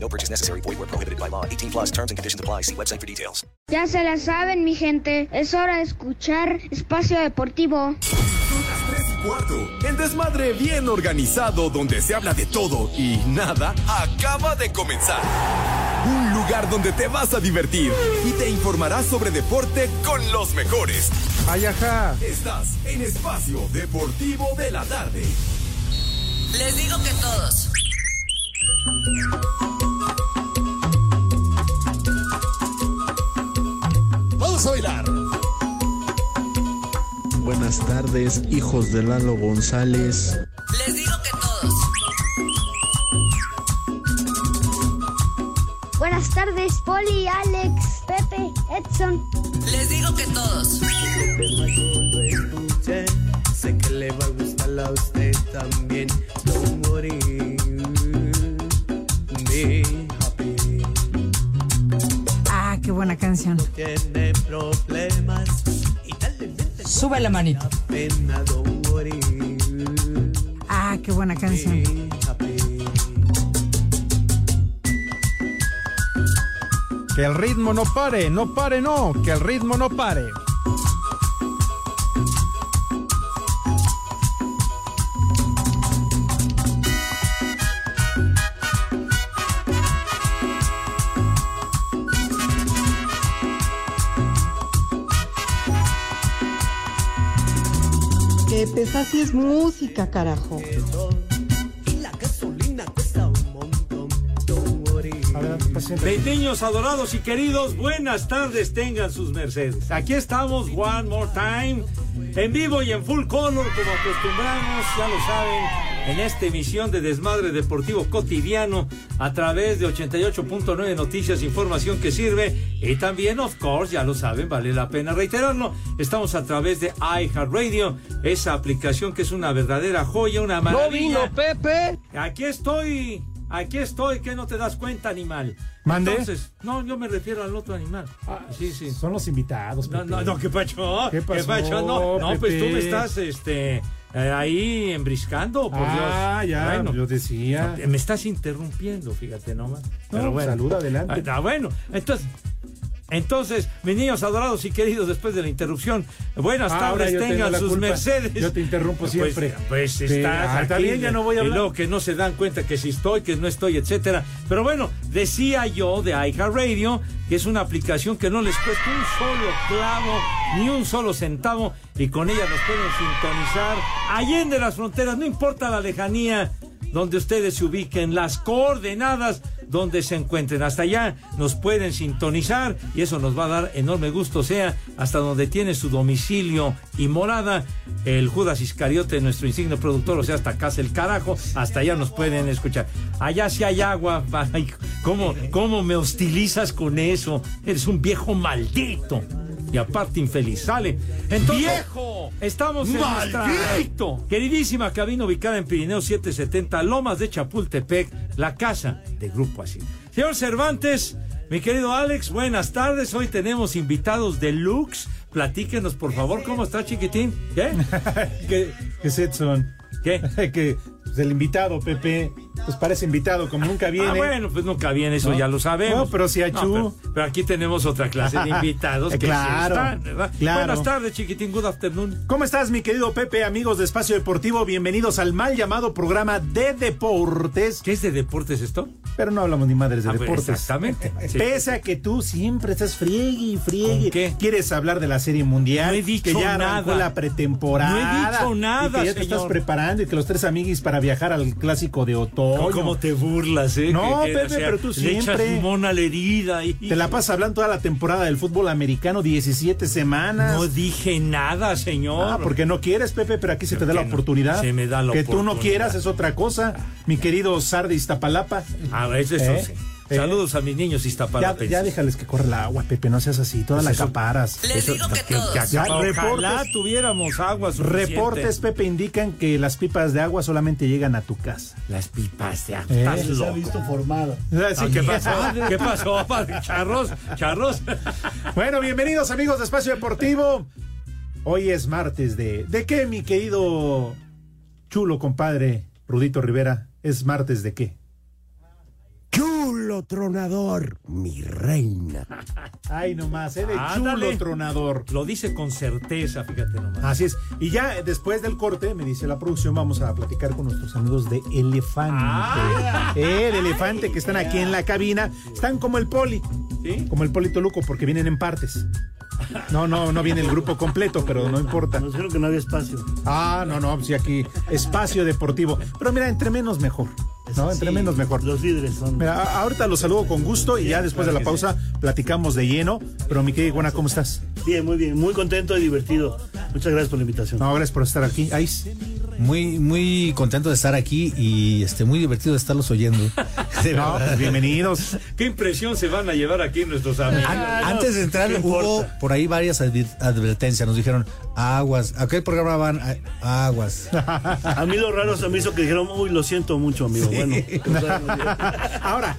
No purchase necessary. Void where prohibited by law. 18 plus terms and conditions apply. See website for details. Ya se la saben, mi gente. Es hora de escuchar Espacio Deportivo. Cuarto, el desmadre bien organizado donde se habla de todo y nada acaba de comenzar. Un lugar donde te vas a divertir y te informarás sobre deporte con los mejores. Ayaja. Estás en Espacio Deportivo de la Tarde. Les digo que todos. Vamos a bailar. Buenas tardes, hijos de Lalo González. Les digo que todos. Buenas tardes, Poli, Alex, Pepe, Edson. Les digo que todos. Sé que le va a gustar a usted también. Don't worry. Ah, qué buena canción. Tiene problemas y dale vente Sube la manita. pena. Don't worry. Ah, qué buena canción. Que el ritmo no pare, no pare, no, que el ritmo no pare. Un montón. Don't worry. Mis niños adorados y queridos, buenas tardes tengan sus mercedes. Aquí estamos, one more time, en vivo y en full color, como acostumbramos, ya lo saben, en esta emisión de Desmadre Deportivo Cotidiano a través de 88.9 Noticias, información que sirve. Y también, of course, ya lo saben, vale la pena reiterarlo, estamos a través de iHeartRadio, esa aplicación que es una verdadera joya, una maravilla. Pepe! Aquí estoy, aquí estoy, que no te das cuenta, animal. ¿Mande? Entonces, no, yo me refiero al otro animal. sí, sí. Son los invitados. No, Pepe. no, no, ¿qué pacho? ¿Qué pasó, No, no, pues tú me estás, este, eh, ahí embriscando, por Ah, Dios. ya, Bueno, yo decía. me estás interrumpiendo, fíjate nomás. No, salud, adelante. Ah, bueno, entonces, entonces, mis niños adorados y queridos, después de la interrupción, buenas ahora tardes, tengan sus culpa. Mercedes. Yo te interrumpo Pues, siempre. Pues, está aquí, bien, ya no voy a Y hablar. luego que no se dan cuenta que si estoy, que no estoy, etcétera. Pero bueno, decía yo de iHeartRadio que es una aplicación que no les cuesta un solo clavo ni un solo centavo y con ella nos pueden sintonizar allende las fronteras, no importa la lejanía donde ustedes se ubiquen, las coordenadas donde se encuentren. Hasta allá nos pueden sintonizar y eso nos va a dar enorme gusto, sea hasta donde tiene su domicilio y morada. El Judas Iscariote, nuestro insigne productor, o sea, hasta casa el carajo, hasta allá nos pueden escuchar. Allá si hay agua, ¿cómo, ¿cómo me hostilizas con eso? Eres un viejo maldito. Y aparte infeliz, sale. Entonces, ¡Viejo! Estamos en nuestra ¡Maldito! queridísima cabina ubicada en Pirineo 770, Lomas de Chapultepec, la casa de Grupo Así. Señor Cervantes, mi querido Alex, buenas tardes. Hoy tenemos invitados deluxe. Platíquenos, por favor, ¿cómo está, chiquitín? ¿Qué? ¿Qué, qué es Edson? ¿Qué? que pues, el invitado, Pepe, pues parece invitado, como nunca viene. Ah, bueno, pues nunca viene, eso ¿No? ya lo sabemos. No, pero si achú. pero, pero aquí tenemos otra clase de invitados que sí Claro, están, ¿verdad? claro. Buenas tardes, chiquitín. Good afternoon. ¿Cómo estás, mi querido Pepe, amigos de Espacio Deportivo? Bienvenidos al mal llamado programa de deportes. ¿Qué es de deportes esto? Pero no hablamos ni madres de Ah, pues, deportes. exactamente. Sí. Pese a que tú siempre estás friegue y friegue. ¿Con qué? Quieres hablar de la Serie Mundial. No he dicho que ya arrancó nada. la pretemporada. No he dicho nada, y que ya te señor. estás preparando y que los tres amiguis para viajar al clásico de otoño. ¿Cómo te burlas, eh? No, Que- que, Pepe, pero tú Le echas siempre- limón a la herida. Y... Te la pasas hablando toda la temporada del fútbol americano, 17 semanas. No dije nada, señor. Ah, porque no quieres, Pepe, pero aquí se te da que la no, oportunidad. se me da la que tú no oportunidad. quieras es otra cosa. Mi querido Sar de Iztapalapa. A veces eso ¿Eh? sí. Saludos a mis niños Ya, iztapalapenses. ya déjales que corra el agua, Pepe, no seas así, toda la caparas. Les digo que todos. Ya, Ojalá reportes, tuviéramos agua suficiente. reportes, Pepe, indican que las pipas de agua solamente llegan a tu casa. Las pipas de agua. Eh, Estás se ha loco. visto formado. Así ¿Qué que- pasó? ¿Qué pasó? Charros, charros. Bueno, bienvenidos amigos de Espacio Deportivo. Hoy es martes de... ¿De qué, mi querido chulo compadre Rudito Rivera? ¿Es martes de qué? Chulo tronador, mi reina. Ay, nomás, ¿eh? De Ándale. chulo tronador. Lo dice con certeza, fíjate nomás. Así es. Y ya después del corte, me dice la producción, vamos a platicar con nuestros amigos de Elefante. Ah. Eh, de Elefante que están aquí en la cabina. Están como el poli. ¿Sí? Como el Polito Luco, porque vienen en partes. No, no, no viene el grupo completo, pero no importa. Nos dijeron que no había espacio. Ah, no, no, sí, aquí espacio deportivo. Pero mira, entre menos mejor. No, entre Sí, menos mejor. Los líderes son. Mira, ahorita los saludo con gusto y ya después de la pausa platicamos de lleno. Pero mi querida Iguana, ¿cómo estás? Bien, muy bien, muy contento y divertido. Muchas gracias por la invitación. No, gracias por estar aquí. Ahí. Muy, muy contento de estar aquí y este, muy divertido de estarlos oyendo. De No, verdad. pues bienvenidos. ¿Qué impresión se van a llevar aquí nuestros amigos? An- Antes de entrar ¿qué hubo importa? por ahí varias advertencias. Nos dijeron aguas. ¿A qué programa van? A- Aguas. A mí lo raro se me hizo que dijeron, uy, lo siento mucho, amigo. Bueno, Ahora,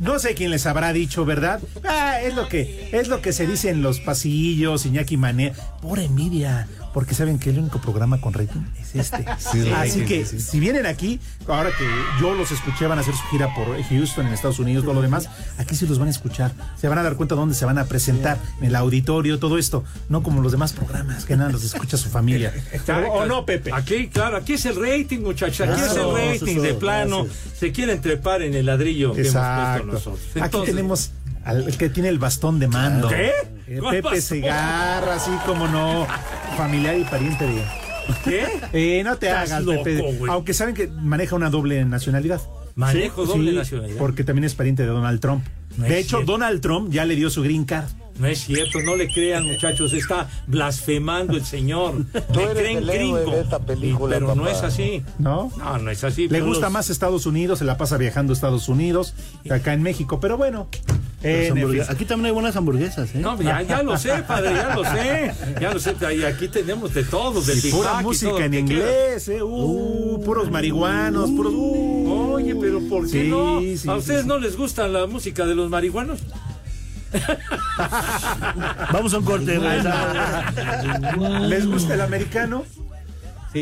no sé quién les habrá dicho, ¿verdad? Ah, es lo que es lo que se dice en los pasillos, Iñaki Mané. Por envidia, porque saben que el único programa con rating es este. Sí, Así rating, que sí. si vienen aquí, ahora que yo los escuché, van a hacer su gira por Houston, en Estados Unidos, todo lo demás, aquí sí los van a escuchar. Se van a dar cuenta dónde se van a presentar, en el auditorio, todo esto. No como los demás programas, que nada los escucha su familia. Claro, ¿O no, Pepe? Aquí, claro, aquí es el rating, muchachos. Aquí es el rating de plano. gracias. Se quieren trepar en el ladrillo que hemos Exacto. puesto nosotros. Aquí Entonces, tenemos al que tiene el bastón de mando. ¿Qué? Eh, ¿Cuál Pepe bastón? Segarra, así como no. Familiar y pariente de. ¿Qué? Eh, no te hagas, loco, Pepe. güey. Aunque saben que maneja una doble nacionalidad. Manejo Sí, doble sí, nacionalidad. Porque también es pariente de Donald Trump. No de hecho, cierto. Donald Trump ya le dio su green card. No es cierto, no le crean, muchachos, está blasfemando el señor. Le creen gringo. película, pero no es así. ¿No? No, no es así. Le gusta los- más Estados Unidos, se la pasa viajando a Estados Unidos, que acá en México. Pero bueno. Aquí también hay buenas hamburguesas, ¿eh? No, ya, ya lo sé, padre, ya lo sé. Ya lo sé, y aquí tenemos de todo, del Y pura todo música en inglés, eh. Uh, puros marihuanos, puros. uh. Oye, pero ¿por qué Sí, no? sí, ¿A sí, ustedes sí. no les gusta la música de los marihuanos? Vamos a un corte. ¿Les gusta el americano?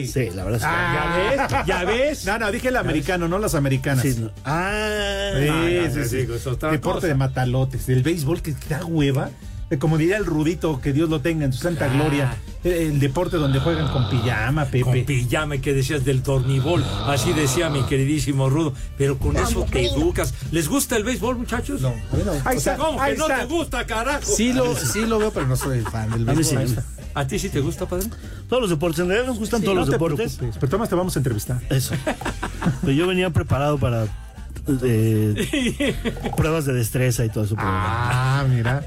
Sí. Sí, la verdad es que. ¿Ya ves? ¿Ya ves? No, no, dije el americano, no las americanas. Sí, no. Ah, Sí, No, no, sí, no, sí. digo, Deporte cosa. de matalotes, del béisbol que da hueva. Eh, Como diría el Rudito, que Dios lo tenga en su santa gloria. El, el deporte donde juegan con pijama, Pepe. Con pijama que decías del dormibol, así decía mi queridísimo Rudo, pero con eso te educas. ¿Les gusta el béisbol, muchachos? No. Ahí está, ¿Cómo ahí que no está. te gusta, carajo? Sí lo, sí lo veo, pero no soy fan del A mí béisbol. sí. ¿A ti sí te gusta, padre? Todos los deportes, en realidad nos gustan todos no los te deportes. preocupes, pero Tomás te vamos a entrevistar. Eso. Pero yo venía preparado para eh, pruebas de destreza y todo eso. Ah, mira.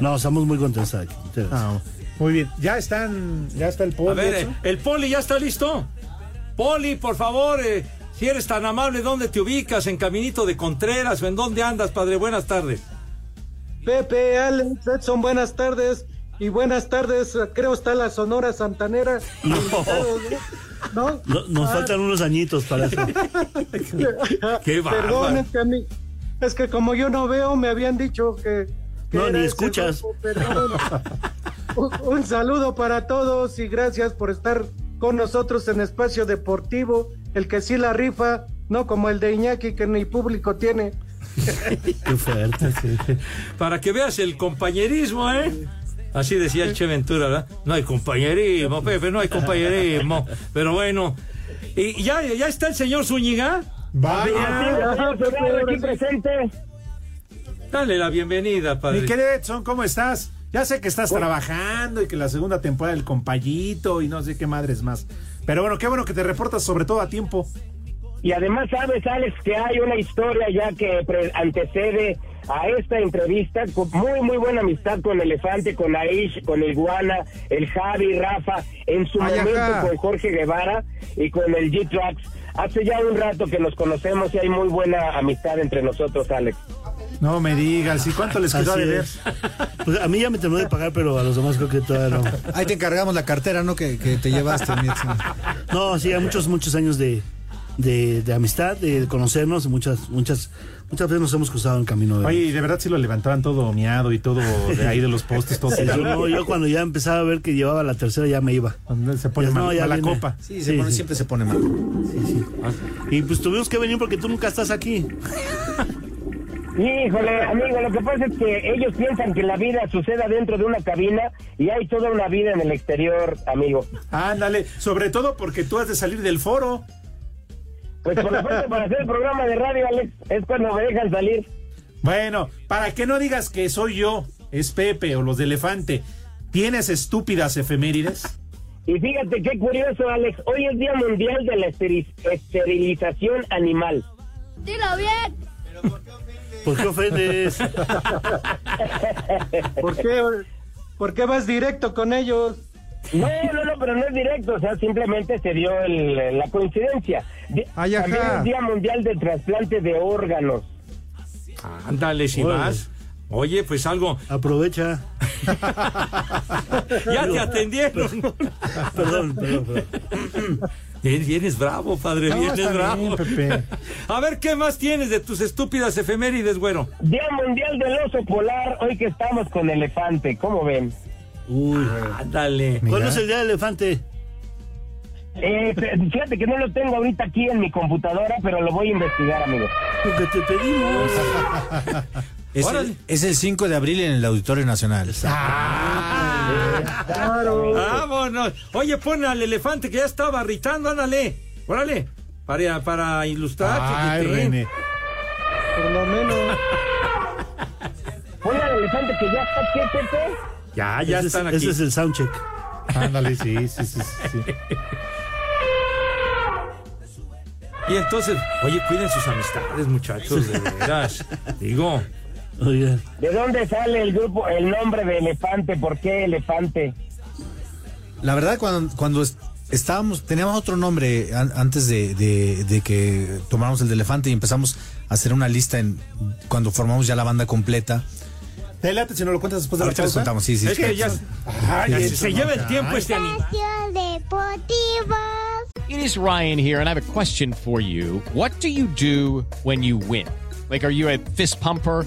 No, estamos muy contentos aquí. Ah, muy bien. Ya están, ya está el A polo. ver, eh, el Poli ya está listo. Poli, por favor, eh, si eres tan amable, ¿dónde te ubicas? ¿En Caminito de Contreras o en dónde andas, padre? Buenas tardes. Pepe, Alex, Edson, buenas tardes. Y buenas tardes, creo está la Sonora Santanera. No. ¿No? No- nos Ah, faltan unos añitos para eso. Qué. Perdón, es que, a mí- es que como yo no veo, me habían dicho que. que No, ni escuchas. un, un saludo para todos y gracias por estar con nosotros en Espacio Deportivo. El que sí la rifa, no como el de Iñaki que ni público tiene. Qué fuerte. Para que veas el compañerismo, ¿eh? Así decía el Che Ventura, ¿verdad? No hay compañerismo, Pepe, no hay compañerismo. Pero bueno. ¿Y ya, ya está el señor Zúñiga? Vaya. aquí presente. Dale la bienvenida, padre. Mi querido Edson, ¿cómo estás? Ya sé que estás trabajando y que la segunda temporada del compayito y no sé qué madres más. Pero bueno, qué bueno que te reportas sobre todo a tiempo. Y además sabes, Alex, que hay una historia ya que pre- antecede a esta entrevista, con muy, muy buena amistad con Elefante, con Aish, con el Guana, el Javi, Rafa, en su Ay, momento ajá. con Jorge Guevara y con el G-Trax. Hace ya un rato que nos conocemos y hay muy buena amistad entre nosotros, Alex. No me digas, ¿y cuánto les quedó de ver? es. Pues a mí ya me terminó de pagar, pero a los demás creo que todavía no. Ahí te encargamos la cartera, ¿no? Que, que te llevaste, mi. No, sí, hay muchos, muchos años de, de, de amistad, de conocernos, muchas, muchas, muchas veces nos hemos cruzado en el camino. De... Oye, y de verdad sí lo levantaban todo miado y todo de ahí de los postes, todo. Sí, yo, no, yo cuando ya empezaba a ver que llevaba la tercera ya me iba. Se pone Ya, mal, no, ya mala viene. copa. Sí, se pone- siempre se pone mal. Y pues tuvimos que venir porque tú nunca estás aquí. Híjole, amigo, lo que pasa es que ellos piensan que la vida suceda dentro de una cabina y hay toda una vida en el exterior, amigo. Ándale, sobre todo porque tú has de salir del foro. Pues por lo pronto para hacer el programa de radio, Alex, es cuando me dejan salir. Bueno, para que no digas que soy yo, es Pepe o los de Elefante, ¿tienes estúpidas efemérides? Y fíjate qué curioso, Alex, hoy es Día Mundial de la esteri- Esterilización Animal. Dilo bien. ¿Por qué ofendes? ¿Por qué, ¿Por qué vas directo con ellos? No, no, no, pero no es directo, o sea, simplemente se dio el- la coincidencia. Ay, ajá. También es Día Mundial del Trasplante de Órganos. Ándale, si Órale. vas. Oye, pues algo. Aprovecha. Ya te atendieron. Perdón, perdón, perdón. Vienes, bravo, padre, No, vienes bravo. bien, Pepe. A ver, ¿qué más tienes de tus estúpidas efemérides, güero? Día Mundial del Oso Polar, hoy que estamos con elefante, ¿cómo ven? Uy. Ándale. ¿Cuándo es el día del elefante? Eh, fíjate que no lo tengo ahorita aquí en mi computadora, pero lo voy a investigar, amigo. Lo que te pedimos. Es el, es el 5 de abril en el Auditorio Nacional. Vámonos. Oye, pon al elefante que ya estaba irritando, ándale. Órale. Para, para ilustrar, Ay. René. Por lo menos. Ponle al elefante que ya está, ¿qué? Ya, ya ese, están es, aquí. ese es el soundcheck. Ándale, sí, sí, sí, sí. Y entonces, oye, cuiden sus amistades, muchachos, de veras. Digo. ¿De dónde sale el grupo, el nombre de elefante? ¿Por qué elefante? La verdad, cuando, cuando es- estábamos, teníamos otro nombre an- antes de, de- de que tomáramos el de elefante y empezamos a hacer una lista en cuando formamos ya la banda completa. Te late si no lo cuentas después de la Ahorita les pausa. contamos, sí, sí. es que ya, Ay, ya eso se lleva el ay. tiempo este animal. Deportivo. It is Ryan here, and I have a question for you. What do you do when you win? Like, are you a fist pumper?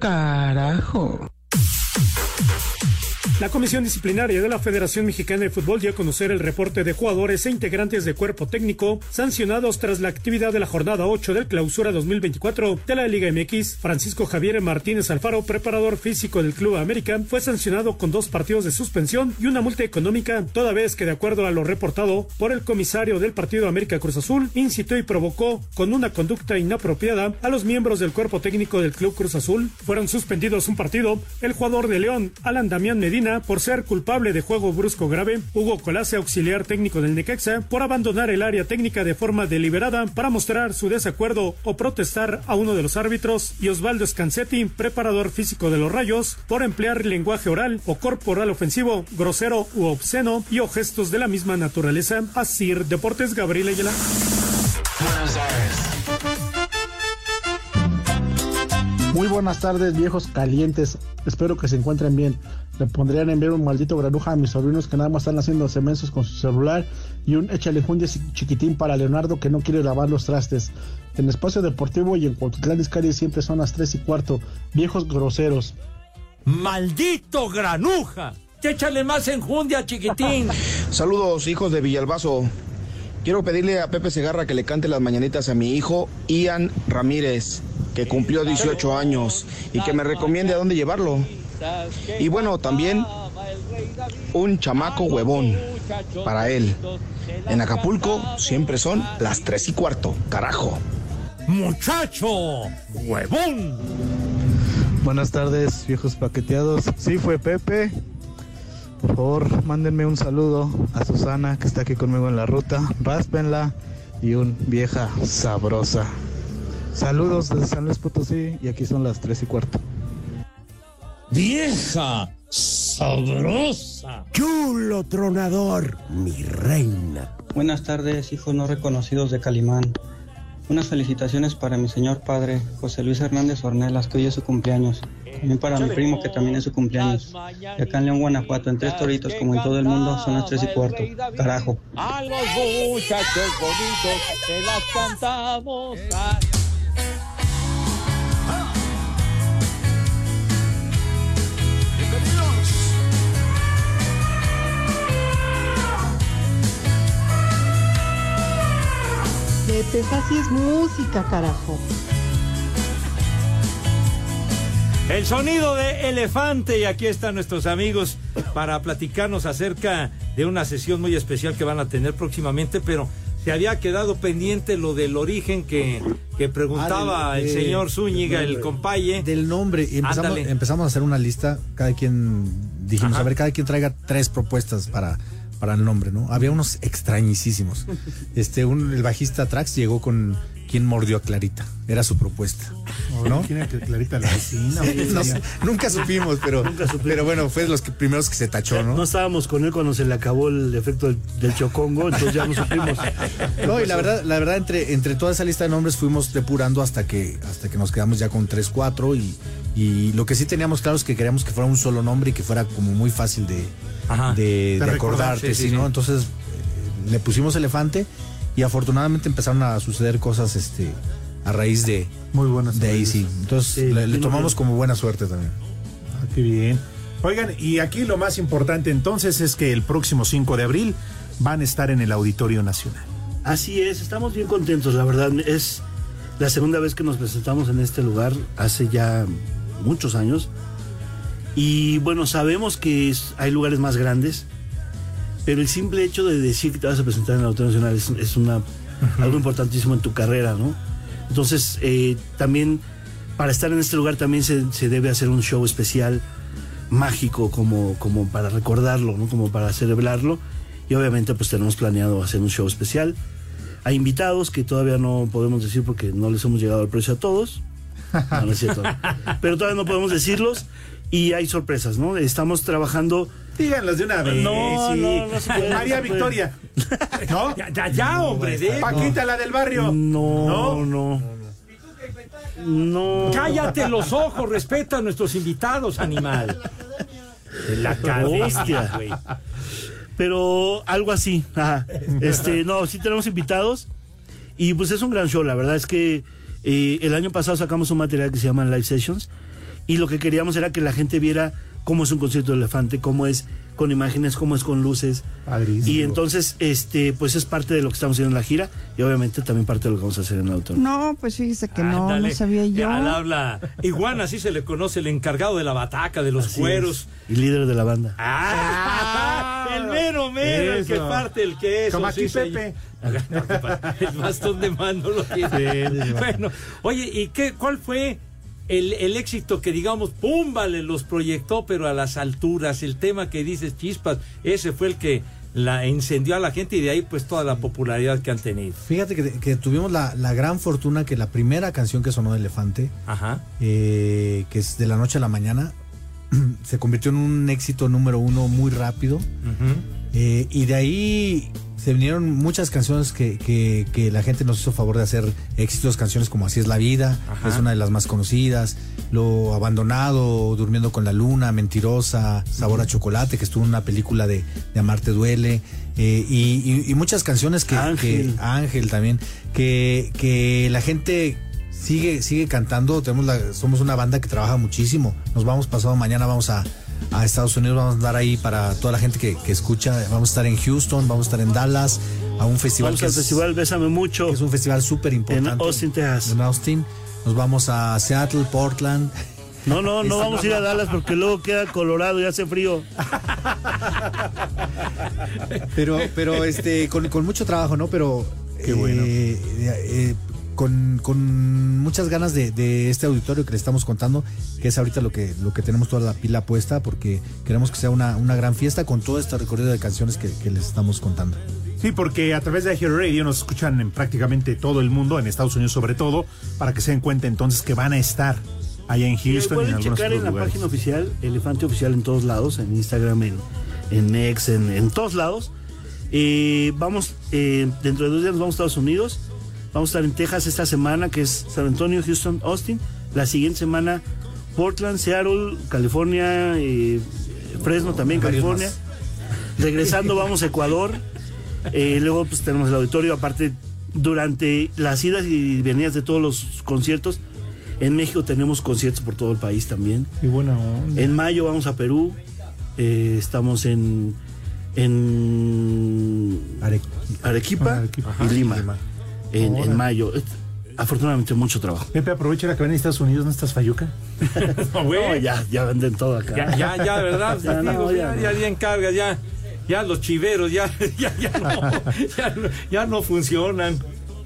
Carajo. La Comisión Disciplinaria de la Federación Mexicana de Fútbol dio a conocer el reporte de jugadores e integrantes de cuerpo técnico sancionados tras la actividad de la jornada 8 del clausura 2024 de la Liga MX. Francisco Javier Martínez Alfaro, preparador físico del Club América, fue sancionado con dos partidos de suspensión y una multa económica, toda vez que de acuerdo a lo reportado por el comisario del partido América Cruz Azul, incitó y provocó con una conducta inapropiada a los miembros del cuerpo técnico del Club Cruz Azul. Fueron suspendidos un partido, el jugador de León, Alan Damián Medina, por ser culpable de juego brusco grave, Hugo Colase, auxiliar técnico del Necaxa, por abandonar el área técnica de forma deliberada para mostrar su desacuerdo o protestar a uno de los árbitros, y Osvaldo Scansetti, preparador físico de los Rayos, por emplear lenguaje oral o corporal ofensivo, grosero u obsceno y o gestos de la misma naturaleza. Asir Deportes Gabriel Ayala. Muy buenas tardes, viejos calientes. Espero que se encuentren bien. Le pondrían a enviar un maldito granuja a mis sobrinos que nada más están haciendo semensos con su celular y un échale jundia chiquitín para Leonardo que no quiere lavar los trastes. En Espacio Deportivo y en Cuautitlán Izcalli siempre son las 3 y cuarto. Viejos groseros. ¡Maldito granuja! Échale más enjundia, chiquitín. Saludos, hijos de Villalbazo. Quiero pedirle a Pepe Segarra que le cante las mañanitas a mi hijo Ian Ramírez, que cumplió 18 años, y que me recomiende a dónde llevarlo. Y bueno, también un chamaco huevón para él. En Acapulco siempre son las 3 y cuarto, carajo. ¡Muchacho! ¡Huevón! Buenas tardes, viejos paqueteados. Sí, fue Pepe. Por favor, mándenme un saludo a Susana, que está aquí conmigo en la ruta. Ráspenla y un vieja sabrosa. Saludos desde San Luis Potosí y aquí son las tres y cuarto. Vieja sabrosa. Chulo tronador, mi reina. Buenas tardes, hijos no reconocidos de Calimán. Unas felicitaciones para mi señor padre, José Luis Hernández Ornelas, que hoy es su cumpleaños. También para mi primo, que también es su cumpleaños. Y acá en León, Guanajuato, en Tres Toritos, como en todo el mundo, son las tres y cuarto. Carajo. A los muchachos bonitos se las cantamos. Pepe, esa sí es música, carajo. El sonido de elefante y aquí están nuestros amigos para platicarnos acerca de una sesión muy especial que van a tener próximamente, pero se había quedado pendiente lo del origen que, que preguntaba Ah, del- el de- señor Zúñiga, el compaye. Del nombre. Y empezamos, empezamos a hacer una lista. Cada quien, dijimos, Ajá. a ver, cada quien traiga tres propuestas para, para el nombre, ¿no? Había unos extrañísimos. Este, un, el bajista Trax llegó con ¿Quién mordió a Clarita? Era su propuesta. ¿No? ¿Quién era Clarita la vecina? No nunca supimos, pero, pero bueno, fue de los que, primeros que se tachó, ¿no? No estábamos con él cuando se le acabó el efecto del, del chocongo, entonces ya no supimos. No, y la verdad, la verdad, entre, entre toda esa lista de nombres fuimos depurando hasta que, hasta que nos quedamos ya con 3, 4 y, y lo que sí teníamos claro es que queríamos que fuera un solo nombre y que fuera como muy fácil de, Ajá. de, De de recordar, acordarte, sí, ¿sí, sí, ¿no? sí. Entonces eh, le pusimos elefante y afortunadamente empezaron a suceder cosas este a raíz de muy buenas de ahí sí. Entonces le, le tomamos como buena suerte también. Ah, qué bien. Oigan, y aquí lo más importante entonces es que el próximo 5 de abril van a estar en el Auditorio Nacional. Así es, estamos bien contentos, la verdad. Es la segunda vez que nos presentamos en este lugar, hace ya muchos años. Y bueno, sabemos que es- hay lugares más grandes, pero el simple hecho de decir que te vas a presentar en el Auditorio Nacional es, es una, algo importantísimo en tu carrera, ¿no? Entonces, eh, también para estar en este lugar también se, se debe hacer un show especial, mágico, como, como para recordarlo, ¿no? Como para celebrarlo. Y obviamente pues tenemos planeado hacer un show especial. Hay invitados que todavía no podemos decir porque no les hemos llegado al precio a todos. No, no es cierto. Pero todavía no podemos decirlos. Y hay sorpresas, ¿no? Estamos trabajando. Díganlos de una vez. No, sí. no, no se puede, María no se puede. Victoria. ¿No? Ya, ya, ya, hombre, de Paquita, la del barrio. No, no. No. Cállate los ojos, respeta a nuestros invitados, animal. De la cadena, Hostia. güey. Pero algo así. ajá. Este, no, sí tenemos invitados. Y pues es un gran show. La verdad es que eh, el año pasado sacamos un material que se llama Live Sessions. Y lo que queríamos era que la gente viera cómo es un concierto de elefante, cómo es con imágenes, cómo es con luces. Y entonces, este, pues es parte de lo que estamos haciendo en la gira. Y obviamente también parte de lo que vamos a hacer en el auto. No, pues fíjese que no, no sabía yo. Al habla Iguana, así se le conoce, el encargado de la bataca, de los Así cueros. es. Y líder de la banda. Ah, el mero mero, el que Eso. parte el queso. Como aquí sí. Pepe. Que el bastón de mando lo tiene. bueno, oye, ¿y qué, cuál fue el, el éxito que digamos, pum, vale, los proyectó, pero a las alturas? El tema que dices, chispas, ese fue el que la encendió a la gente y de ahí pues toda la popularidad que han tenido. Fíjate que, que tuvimos la, la gran fortuna que la primera canción que sonó de Elefante, Ajá. eh, que es de la noche a la mañana, se convirtió en un éxito número uno muy rápido. Eh, y de ahí se vinieron muchas canciones que, que- que la gente nos hizo favor de hacer éxitos, canciones como Así es la vida, Ajá. es una de las más conocidas, Lo Abandonado, Durmiendo con la Luna, Mentirosa, Sabor a Chocolate, que estuvo en una película de, de Amarte Duele, eh, y, y- y muchas canciones que Ángel. que- Ángel también, que, que la gente sigue, sigue cantando, tenemos la, somos una banda que trabaja muchísimo, nos vamos pasado mañana, vamos a, a Estados Unidos, vamos a andar ahí para toda la gente que, que escucha, vamos a estar en Houston, vamos a estar en Dallas, a un festival Vamos que al es, festival Bésame Mucho. que es un festival súper importante. En Austin, Texas. En Austin, nos vamos a Seattle, Portland. No, no, no vamos a ir a Dallas porque luego queda colorado y hace frío. Pero, pero este, con, con mucho trabajo, ¿no? Pero Qué bueno. eh, eh, con, con muchas ganas de, de este auditorio que le estamos contando, que es ahorita lo que, lo que tenemos toda la pila puesta, porque queremos que sea una, una gran fiesta con todo este recorrido de canciones que, que les estamos contando. Sí, porque a través de Hero Radio nos escuchan en prácticamente todo el mundo, en Estados Unidos sobre todo, para que se den cuenta entonces que van a estar allá en Houston y en pueden algunos checar otros en la lugares. página oficial, Elefante Oficial en todos lados, en Instagram, en, en X, en, en todos lados. Eh, vamos, eh, dentro de dos días nos vamos a Estados Unidos. Vamos a estar en Texas esta semana, que es San Antonio, Houston, Austin. La siguiente semana, Portland, Seattle, California, eh, Fresno también, California. Regresando vamos a Ecuador. Eh, luego pues tenemos el auditorio. Aparte, durante las idas y venidas de todos los conciertos, en México tenemos conciertos por todo el país también. Qué buena onda. En mayo vamos a Perú. Eh, estamos en, en Arequipa, Arequipa. y. Lima. En, en mayo. Afortunadamente mucho trabajo. Pepe, aprovecha la que ven a Estados Unidos, ¿no estás Fayuca? No, güey. No, ya, ya venden todo acá. Ya, ya, ya, ¿verdad? Ya, no, Digo, ya, ya, ya, no. ya encargas, ya, ya los chiveros, ya, ya, ya no, ya, no- ya no funcionan.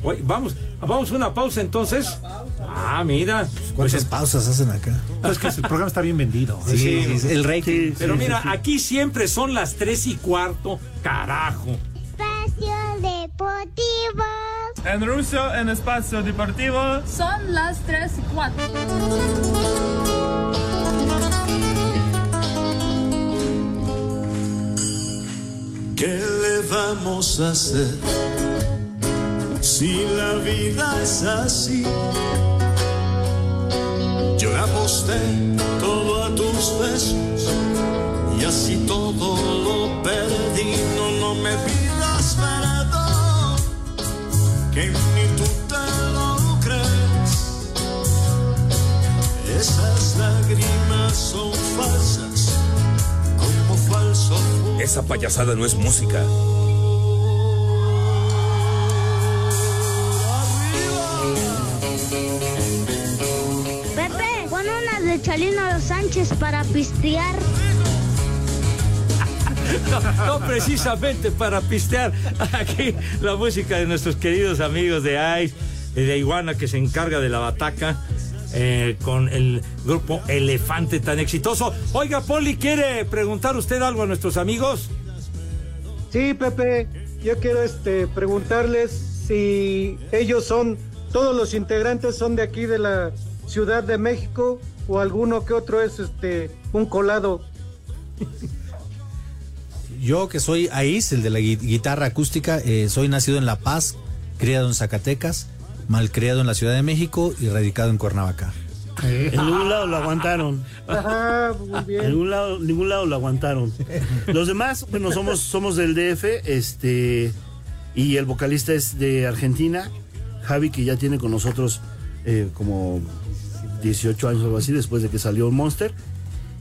Oye, vamos, vamos a una pausa entonces. Ah, mira. ¿Cuántas pausas hacen acá? No, es que el programa está bien vendido. Sí, sí, sí, el rey. Pero mira, aquí siempre son las tres y cuarto, carajo. Espacio Deportivo. En ruso, en espacio deportivo. Son las 3 y 4. ¿Qué le vamos a hacer si la vida es así? Yo aposté todo a tus besos y así todo lo perdí. No, no me perdón, que ni tú te lo crees. Esas lágrimas son falsas, como falso Esa payasada no es música. Pepe, pon unas de Chalino Los Sánchez para pistear. No, no precisamente para pistear aquí la música de nuestros queridos amigos de Ice, de Iguana, que se encarga de la bataca. eh, con el grupo Elefante tan exitoso. Oiga, Poli, ¿quiere preguntar usted algo a nuestros amigos? Sí, Pepe, yo quiero este preguntarles si ellos son, todos los integrantes son de aquí de la Ciudad de México o alguno que otro es este un colado. Yo que soy Ais, el de la gui- guitarra acústica, eh, soy nacido en La Paz, criado en Zacatecas, malcriado en la Ciudad de México y radicado en Cuernavaca. En ningún lado lo aguantaron. Ajá, muy En bien. ningún lado, ningún lado lo aguantaron. Los demás, bueno, somos, somos del DF, este, y el vocalista es de Argentina, Javi, que ya tiene con nosotros eh, como 18 años o algo así, después de que salió Monster.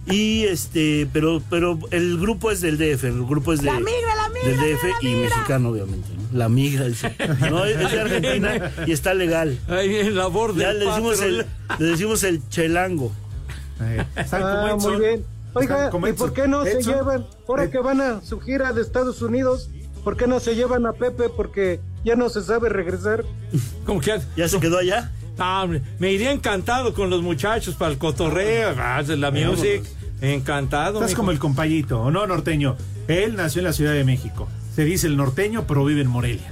Y este, pero, pero el grupo es del DF, el grupo es de, La migra, la migra, del DF la y mexicano, obviamente. ¿no? La migra, dice. No, es de Argentina y está legal. Ahí en la borda. Ya le decimos el, le decimos el chelango. Ah, muy bien. Oiga, ¿y por qué no se llevan, ahora que van a su gira de Estados Unidos, por qué no se llevan a Pepe? Porque ya no se sabe regresar. ¿Cómo que? ¿Ya se quedó allá? Ah, hombre, me iría encantado con los muchachos para el cotorreo, ah, la music. Encantado. Estás mijo. como el compayito, ¿o no, norteño? Él nació en la Ciudad de México. Se dice el norteño, pero vive en Morelia.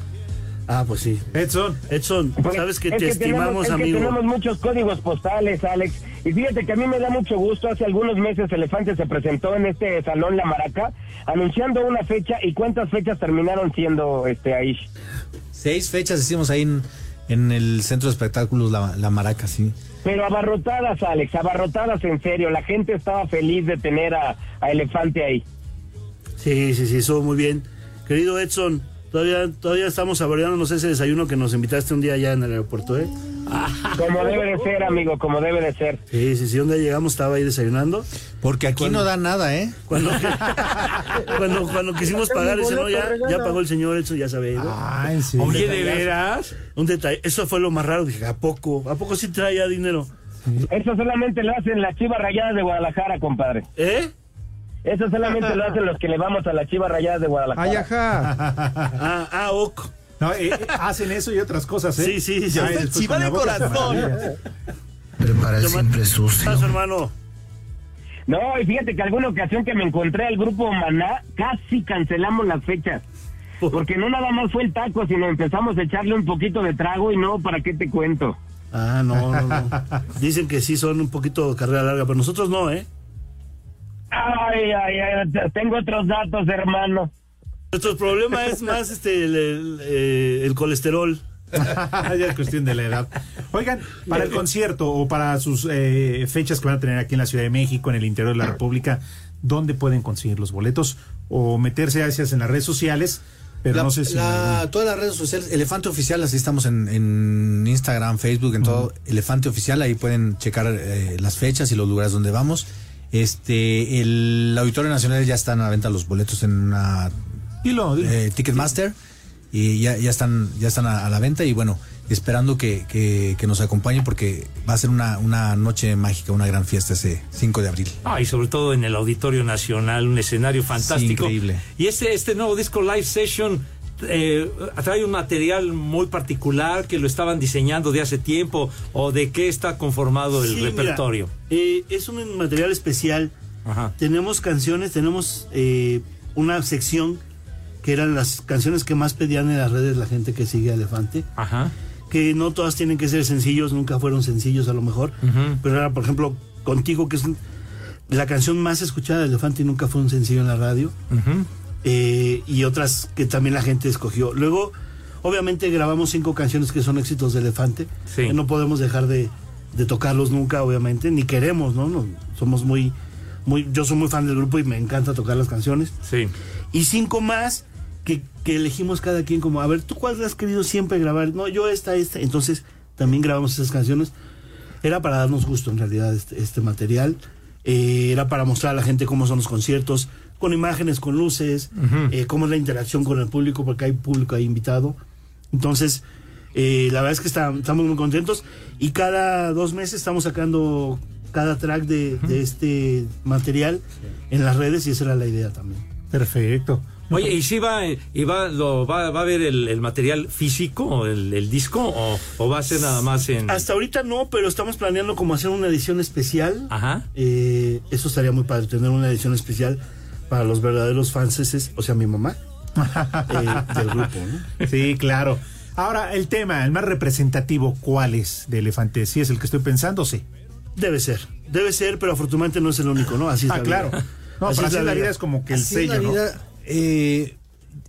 Ah, pues sí. Edson. Edson, sabes que Es te estimamos, tenemos, es que amigo. tenemos muchos códigos postales, Alex. Y fíjate que a mí me da mucho gusto. Hace algunos meses Elefante se presentó en este salón La Maraca, anunciando una fecha. ¿Y cuántas fechas terminaron siendo este ahí? Seis fechas hicimos ahí en, en el centro de espectáculos La, La Maraca, sí. Pero abarrotadas, Alex, abarrotadas en serio. La gente estaba feliz de tener a, a Elefante ahí. Sí, sí, sí, eso muy bien. Querido Edson, todavía, todavía estamos saboreándonos ese desayuno que nos invitaste un día allá en el aeropuerto, ¿eh? Como debe de ser, amigo, como debe de ser. Sí, sí, sí, un día llegamos estaba ahí desayunando. Porque aquí no da nada, ¿eh? Cuando, cuando, cuando quisimos pagar ese, no, ya, ya pagó el señor Edson, ya sabe. ¿no? Ah, ¿en serio? Oye, ¿de veras? Un detalle, eso fue lo más raro, dije, ¿a poco? ¿A poco sí traía dinero? Eso solamente lo hacen las chivas rayadas de Guadalajara, compadre. ¿Eh? Eso solamente lo hacen los que le vamos a las chivas rayadas de Guadalajara. Ah, ah, ok. No, eh, eh, hacen eso y otras cosas, ¿eh? Sí, sí, sí. Ay, Chiva de corazón. Prepara el siempre sucio. Paso, hermano. No, y fíjate que alguna ocasión que me encontré al grupo Maná, casi cancelamos las fechas. Porque no nada más fue el taco, sino empezamos a echarle un poquito de trago y no, ¿para qué te cuento? Ah, no, no, no. Dicen que sí son un poquito carrera larga, pero nosotros no, ¿eh? Ay, ay, ay, tengo otros datos, hermano. Nuestro problema es más este el, el, eh, el colesterol. ya es cuestión de la edad. Oigan, para el concierto o para sus eh, fechas que van a tener aquí en la Ciudad de México, en el interior de la República, ¿dónde pueden conseguir los boletos? O meterse a esas en las redes sociales, pero La- no sé si... la- todas las redes sociales, Elefante Oficial, así estamos en, en Instagram, Facebook, en todo. Elefante Oficial, ahí pueden checar eh, las fechas y los lugares donde vamos. Este, el Auditorio Nacional ya están a la venta los boletos en una Dilo, dilo. eh, Ticketmaster y ya, ya están, ya están a, a la venta y bueno, esperando que, que, que nos acompañen porque va a ser una, una noche mágica, una gran fiesta ese 5 de abril. Ah, y sobre todo en el Auditorio Nacional, un escenario fantástico. increíble. Y este, este nuevo disco Live Session eh, trae un material muy particular que lo estaban diseñando de hace tiempo o de qué está conformado el Sí, mira, repertorio. eh, es un material especial. Ajá. Tenemos canciones, tenemos eh, una sección que eran las canciones que más pedían en las redes la gente que sigue a Elefante. Ajá. Que no todas tienen que ser sencillos, nunca fueron sencillos a lo mejor. Pero era, por ejemplo, Contigo, que es la canción más escuchada de Elefante y nunca fue un sencillo en la radio. Eh, y otras que también la gente escogió. Luego, obviamente, grabamos cinco canciones que son éxitos de Elefante. Sí. que no podemos dejar de, de tocarlos nunca, obviamente, ni queremos, ¿no? No, somos muy, muy, yo soy muy fan del grupo y me encanta tocar las canciones. Sí. Y cinco más que, que elegimos cada quien como, a ver, ¿tú cuál has querido siempre grabar? No, yo esta, esta. Entonces, también grabamos esas canciones. Era para darnos gusto, en realidad, este, este material. Eh, era para mostrar a la gente cómo son los conciertos, con imágenes, con luces, Ujú. eh, cómo es la interacción con el público, porque hay público ahí invitado. Entonces, eh, la verdad es que está- estamos muy contentos y cada dos meses estamos sacando cada track de, de este material en las redes y esa era la idea también. Perfecto. Oye, ¿y si va, y va, lo, va, va a ver el, el material físico, o el, el disco, o, o va a ser nada más en... Hasta ahorita no, pero estamos planeando como hacer una edición especial. Ajá. Eh, eso estaría muy padre, tener una edición especial para los verdaderos fanses, o sea, mi mamá, eh, del grupo, ¿no? Sí, claro. Ahora, el tema, el más representativo, ¿cuál es de Elefante? ¿Sí es el que estoy pensando? Sí. Debe ser, debe ser, pero afortunadamente no es el único, ¿no? Así es Ah, la claro. vida. No, pero así es la vida es como que el Así es sello, la ¿no? Eh,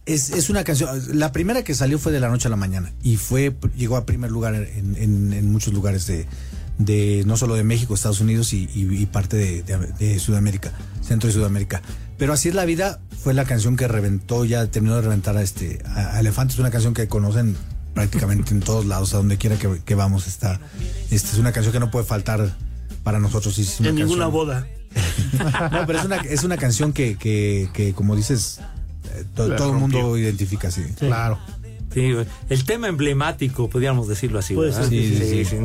es, es una canción. La primera que salió fue de la noche a la mañana y fue llegó a primer lugar en, en- en muchos lugares de, de no solo de México, Estados Unidos y, y- y parte de, de- de Sudamérica, Centro y Sudamérica. Pero así es la vida fue la canción que reventó, ya terminó de reventar a este a, a Elefante. Es una canción que conocen prácticamente en todos lados, a donde quiera que, que vamos está. Este es una canción que no puede faltar para nosotros. es En ninguna boda. No, pero es una, es una canción que, que, que, como dices, eh, to- La todo el mundo identifica así. Claro. Sí, el tema emblemático, podríamos decirlo así. Ser, sí, sí, sí.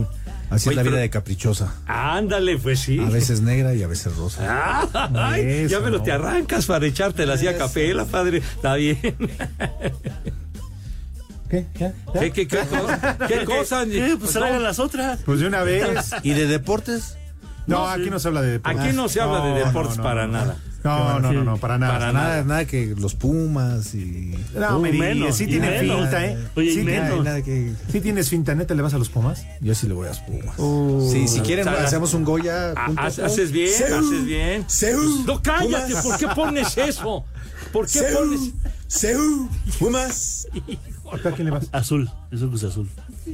Así Oye, es la vida pero- de caprichosa. Ándale, pues sí. A veces negra y a veces rosa. Ah, ay, ya me lo ¿no? te arrancas para echártela así a Eso. capela, padre. Está bien. ¿Qué? ¿Qué, qué, qué, cosa? ¿Qué cosa? ¿Qué? Pues traigan las otras. Pues de una vez. ¿Y de deportes? No, aquí no se habla de deportes. Aquí no se habla de deportes para nada. No, no, no, no, para nada. Para Nada, nada que los Pumas y. No, menos, sí tiene finta, ¿eh? Oye, y sí, que. sí tienes finta, ¿neta le vas a los Pumas? Yo sí le voy a los Pumas. Uh, sí, si quieren, hacemos un Goya. Ah, ¿no? Haces bien, haces bien. Seú, No, cállate. ¿por qué pones eso? ¿Por qué pones...? Seú, Pumas. ¿A quién le vas? Azul, es Cruz Azul.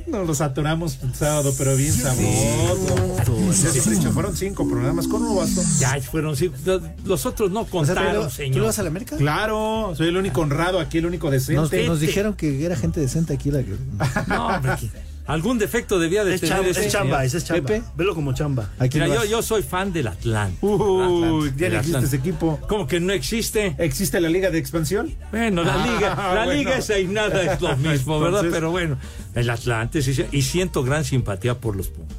Nos los atoramos el sábado, pero bien sabroso. Echó, Fueron cinco programas con uno bastó. Ya fueron cinco. Los otros no O sea, contaron, pero, ¿Tú señor. le vas a la América? Claro, soy el único honrado aquí, el único decente. nos dijeron que era gente decente aquí. La que... No, hombre, algún defecto debía de Es tener chamba, ese es chamba, ese es chamba. Pepe. Velo como chamba. Aquí Mira, yo, yo soy fan del Atlante. Uy, ya no existe ese equipo. ¿Cómo que no existe? ¿Existe la Liga de Expansión? Bueno, la Ah, liga, la bueno. liga esa y nada es lo mismo, ¿verdad? Pero bueno, el Atlante sí, sí, y siento gran simpatía por los Pumas.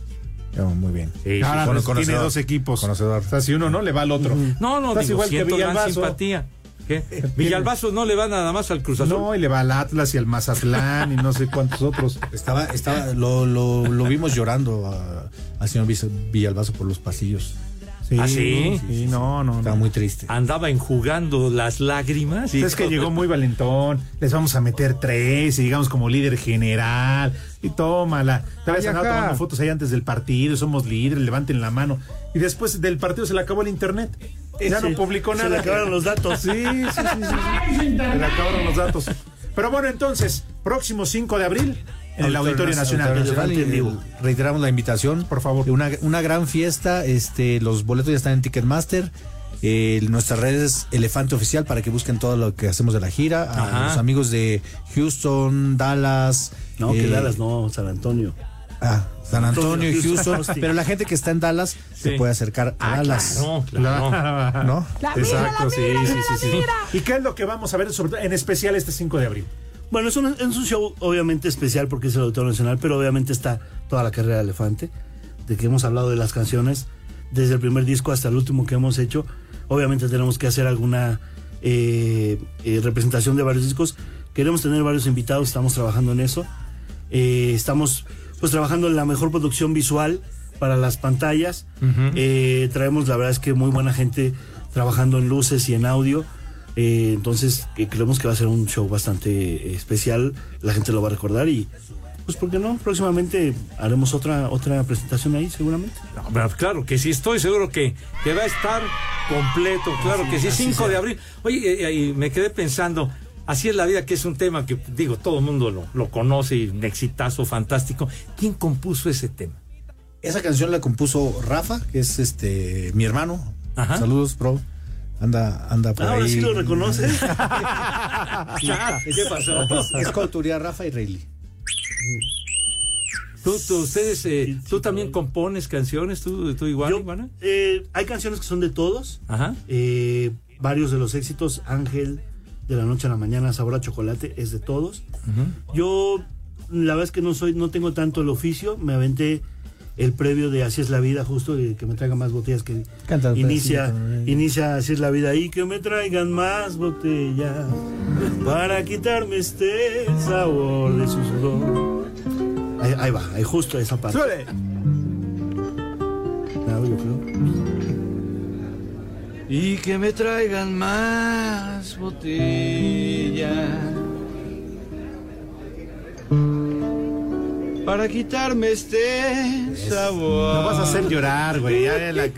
Oh, muy bien. Sí, sí, Ahora sí. conocedor. tiene dos equipos. Conocedor. O sea, si uno no, le va al otro. No, no, digo, igual que siento gran simpatía. ¿Qué? Villalbazo no le va nada más al Cruz Azul. No, y le va al Atlas y al Mazatlán y no sé cuántos otros. Estaba, estaba, lo, lo, lo vimos llorando a- al señor Villalbazo por los pasillos. Sí, ¿Ah, sí? sí, no, no. Estaba muy triste. Andaba enjugando las lágrimas. y es que llegó muy valentón. Les vamos a meter tres y digamos como líder general. Y tómala. Te habías Ay, andado ajá. tomando fotos ahí antes del partido. Somos líderes, levanten la mano. Y después del partido se le acabó el internet. Ya Sí, no publicó se nada. le acabaron los datos. Sí, sí, sí, sí, sí. Se le acabaron los datos. Pero bueno, entonces, próximo 5 de abril en el Auditorio Nacional. Auditorio Nacional, en vivo. y, Reiteramos la invitación. Por favor. Una, una gran fiesta. Este, los boletos ya están en Ticketmaster. Eh, nuestras redes Elefante Oficial para que busquen todo lo que hacemos de la gira. A Ajá. los amigos de Houston, Dallas. No, que eh, Dallas, no, San Antonio. Ah, San Antonio y Houston, pero la gente que está en Dallas se puede acercar a Ah, Dallas. claro, claro. ¿No? Exacto, sí, sí, sí, sí. ¿Y qué es lo que vamos a ver sobre todo en especial este 5 de abril? Bueno, es un, es un show obviamente especial porque es el Auditorio Nacional, pero obviamente está toda la carrera de Elefante, de que hemos hablado de las canciones, desde el primer disco hasta el último que hemos hecho. Obviamente tenemos que hacer alguna eh, eh, representación de varios discos. Queremos tener varios invitados, estamos trabajando en eso. Eh, estamos pues trabajando en la mejor producción visual para las pantallas. Eh, traemos, la verdad es que muy buena gente trabajando en luces y en audio. Eh, entonces eh, creemos que va a ser un show bastante eh, especial. La gente lo va a recordar y pues ¿por qué no? Próximamente haremos otra otra presentación ahí seguramente. No, claro que sí, estoy seguro que, que va a estar completo, claro que sí, así 5 de abril. Oye, y me quedé pensando, así es la vida, que es un tema que, digo, todo el mundo lo, lo conoce y un exitazo fantástico. ¿Quién compuso ese tema? Esa canción la compuso Rafa, que es este mi hermano. Ajá. Saludos, pro. Anda, anda por Ahora ahí. sí lo reconoce. ¿Qué pasó? Es coautoría Rafa y Rayleigh. ¿Tú, tú, ustedes, eh, tú también compones canciones, tú, tú igual, Yo- Ivana? Eh, hay canciones que son de todos. Ajá. Eh, varios de los éxitos, Ángel, de la noche a la mañana, Sabor a Chocolate, es de todos. Yo, la verdad es que no soy, no tengo tanto el oficio, me aventé el previo de Así es la vida, justo, de que me traigan más botellas que inicia, inicia Así es la vida y que me traigan más botellas para quitarme este sabor de su sudor. Ahí, ahí va, ahí justo esa parte. Yo creo. Y que me traigan más botellas para quitarme este sabor. No vas a hacer llorar, güey. Ya la,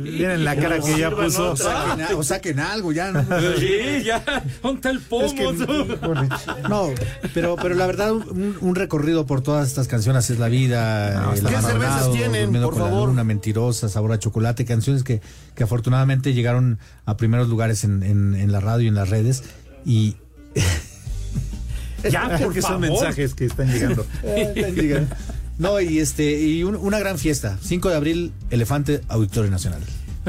miren la cara que ya puso. O saquen, o saquen algo, ya. No, Sí, ya, ponte el pomo. Es que- No, pero, pero la verdad, un, un recorrido por todas estas canciones es la vida. el ¿Qué cervezas tienen, por favor? luna, mentirosa, sabor a chocolate, canciones que, que afortunadamente llegaron a primeros lugares en, en, en la radio y en las redes. Y Ya, por Porque son mensajes que están llegando. no, y este, y un- una gran fiesta. 5 de abril, Elefante Auditorio Nacional.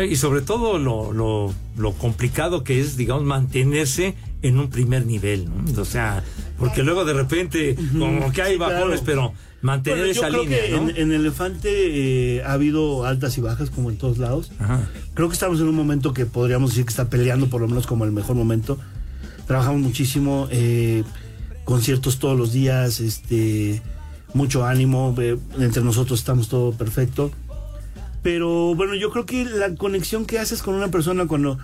Y sobre todo lo, lo, lo complicado que es, digamos, mantenerse en un primer nivel, ¿no? O sea, porque luego de repente, como que hay Sí, claro. bajones, pero mantener Bueno, yo esa creo línea, que ¿no? en, en Elefante eh, ha habido altas y bajas como en todos lados. Ajá. Creo que estamos en un momento que podríamos decir que está peleando por lo menos como el mejor momento. Trabajamos muchísimo, eh, conciertos todos los días, este, mucho ánimo, eh, entre nosotros estamos todo perfecto. Pero bueno, yo creo que la conexión que haces con una persona cuando,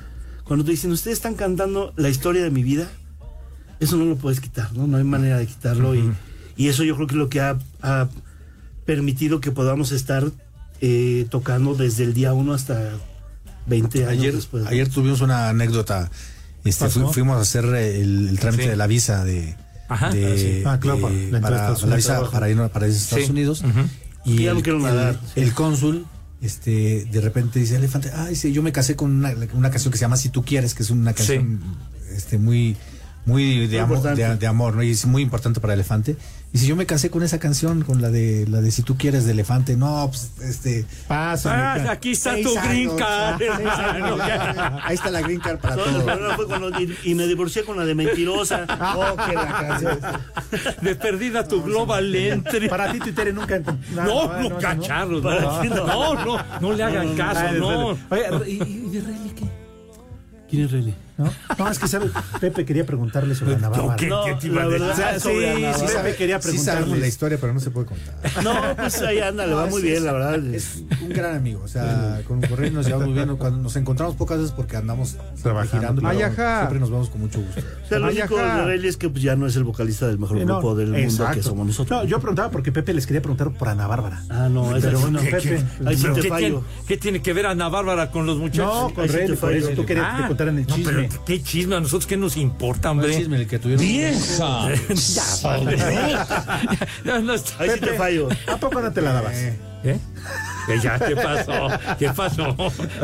cuando te dicen, ustedes están cantando la historia de mi vida, eso no lo puedes quitar, ¿no? No hay manera de quitarlo. y, y eso yo creo que es lo que ha, ha permitido que podamos estar eh, tocando desde el día 1 hasta 20 años Ayer, después. ayer tuvimos una anécdota. Este, fuimos a hacer el, el trámite Sí. de la visa de, Ajá. de- Ah. Ah, claro, de- para para, Estados Unidos, ir para ir a Estados Sí. Unidos. Y Ya el, quiero el- nadar. el cónsul este de repente dice elefante ay sí yo me casé con una, una canción que se llama si tú quieres que es una canción este muy muy de amor importante. de, de amor no y es muy importante para elefante y si yo me casé con esa canción con la de la de si tú quieres de elefante no pues este Pásame. Ah, aquí está tu green años, card, seis años, ahí está la green card para No, el todo problema fue cuando- y, y me divorcié con la de mentirosa. Oh, que la canción. De perdida tu global entry. Para ti, Twitter nunca. No, no, cacharros, no, Para ti no. no, no, no le hagan caso, no. Oye, ¿y, y de Rayleigh qué? ¿Quién es Rayleigh? ¿No? No, es que sabe, Pepe quería preguntarle sobre Ana Bárbara. ¿Qué- qué la verdad, sí, Ana sí, Bárbara. sabe, quería Sí preguntarle. la historia, pero no se puede contar. No, pues ahí anda, le va No, muy sí, bien, sí. la verdad. Es un gran amigo. O sea, con Correa nos llevamos muy bien. Cuando nos encontramos pocas veces porque andamos Trabajando. siempre nos vamos con mucho gusto. O sea, lo único de es que pues, ya no es el vocalista del mejor Eh, no, grupo del mundo exacto. que somos nosotros. No, yo preguntaba porque Pepe les quería preguntar por Ana Bárbara. Ah, no, Pero sí bueno, no. Pepe. Ahí sí te ¿qué, fallo. tiene, qué tiene que ver Ana Bárbara con los muchachos? No, con sí te por eso tú querías que te contaran el chisme. Qué chisme, a nosotros qué nos importa, hombre. chisme el que tuvieron. ¡Vieja! ya. Ya no está- Ahí sí te fallo. ¿A poco no te la dabas? ¿Eh? ¿Qué ya, ¿Qué pasó? ¿Qué pasó?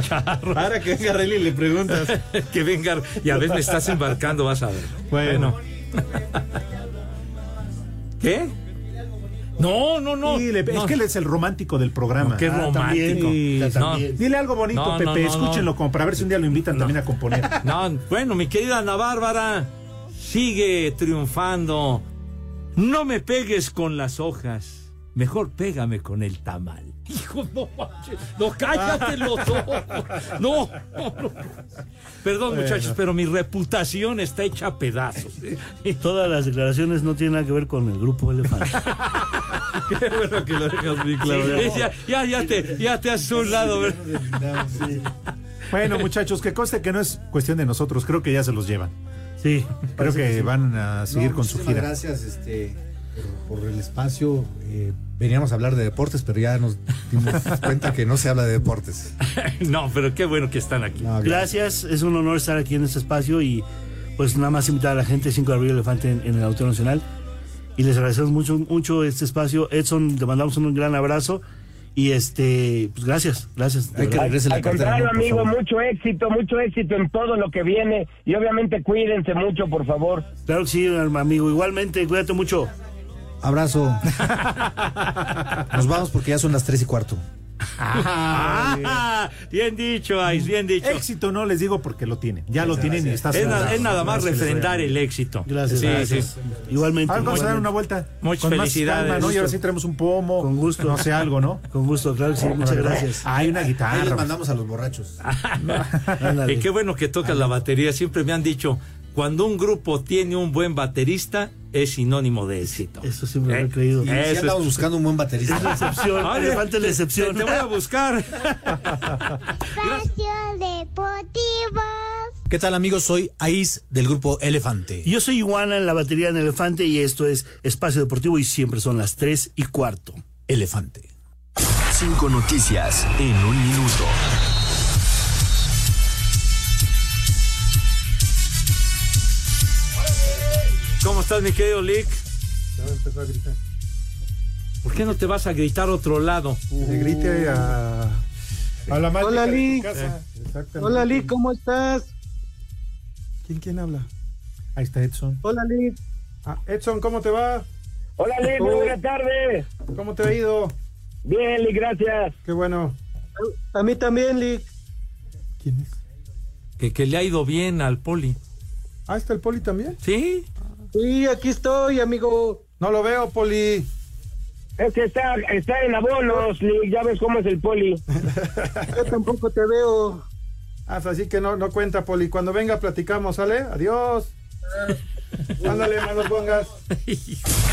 Charro. Ahora que venga Rayleigh le preguntas. que venga. Y a veces me estás embarcando, vas a ver. Bueno. ¿Qué? No, no, no. Sí, le- No. Es que él es el romántico del programa. Qué Ah, romántico. Sí. Ya también. Dile algo bonito, No, no, Pepe. no, Escúchenlo no. como para ver si un día lo invitan también a componer. No, bueno, mi querida Ana Bárbara, sigue triunfando. No me pegues con las hojas, mejor pégame con el tamal. Hijo, no manches, no cállate los ojos. No, no, no. Perdón, muchachos, pero mi reputación está hecha a pedazos. Todas las declaraciones no tienen nada que ver con el grupo Elefante. Qué bueno que lo dejas bien claro. Ya, ya, ya te, ya te haces un lado. ¿verdad? Bueno, muchachos, que conste que no es cuestión de nosotros. Creo que ya se los llevan. Sí. Creo que van a seguir No, con su gira. Gracias este, por, por el espacio. Eh, veníamos a hablar de deportes, pero ya nos dimos cuenta que no se habla de deportes. No, pero qué bueno que están aquí. No, Gracias, es un honor estar aquí en este espacio y pues nada más invitar a la gente 5 de abril Elefante en, en el Auditorio Nacional y les agradecemos mucho mucho este espacio. Edson, te mandamos un gran abrazo y este pues gracias, gracias. de Hay que verdad. regrese la Al cartera. contrario, ¿no? Amigo, favor. mucho éxito, mucho éxito en todo lo que viene y obviamente cuídense mucho, por favor. Claro que sí, amigo. Igualmente, cuídate mucho. Abrazo. Nos vamos porque ya son las tres y cuarto. Ah, bien dicho, Ais, bien dicho. Éxito no les digo porque lo tienen. Ya lo tienen y está Es, na- es nada más Gracias, refrendar el éxito. Gracias, Sí, gracias. sí. Igualmente. A ver, vamos a dar una vuelta. Muchas Con más felicidades. calma, ¿no? Y ahora sí traemos un pomo. Con gusto. No sé, algo, ¿no? Con gusto, claro que sí. Muchas gracias. Hay una Ahí les guitarra. mandamos a los borrachos. Y qué bueno que tocas la batería. Siempre me han dicho, cuando un grupo tiene un buen baterista, es sinónimo de éxito. Eso siempre lo Eh, he creído. Y sí Eso es- buscando un buen baterista. Es la excepción. Oye, Elefante es la te- excepción. Te, te voy a buscar. Espacio Deportivo. ¿Qué tal amigos? Soy Ais del grupo Elefante. Yo soy Iguana en la batería en Elefante y esto es Espacio Deportivo y siempre son las 3 y cuarto. Elefante. Cinco noticias en un minuto. ¿Cómo estás, mi querido Lick? Ya empezó a gritar. ¿Por qué no te vas a gritar a otro lado? Le grite a, a la Hola, casa. Exactamente. Hola, Lee, ¿cómo estás? ¿Quién, quién habla? Ahí está Edson. Hola, Lee. Ah, Edson, ¿cómo te va? Hola, Lee, muy buenas tardes. ¿Cómo te ha ido? Bien, Lee, gracias. Qué bueno. A mí también, Lee. ¿Quién es? Que, que le ha ido bien al poli. Ah, ¿está el Poli también? ¿Sí? Sí, aquí estoy, amigo. No lo veo, Poli. Es que está, está en abonos, ya ves cómo es el poli. Yo tampoco te veo. Ah, así que no, no cuenta, Poli. Cuando venga platicamos, ¿sale? Adiós. Ándale, no lo pongas.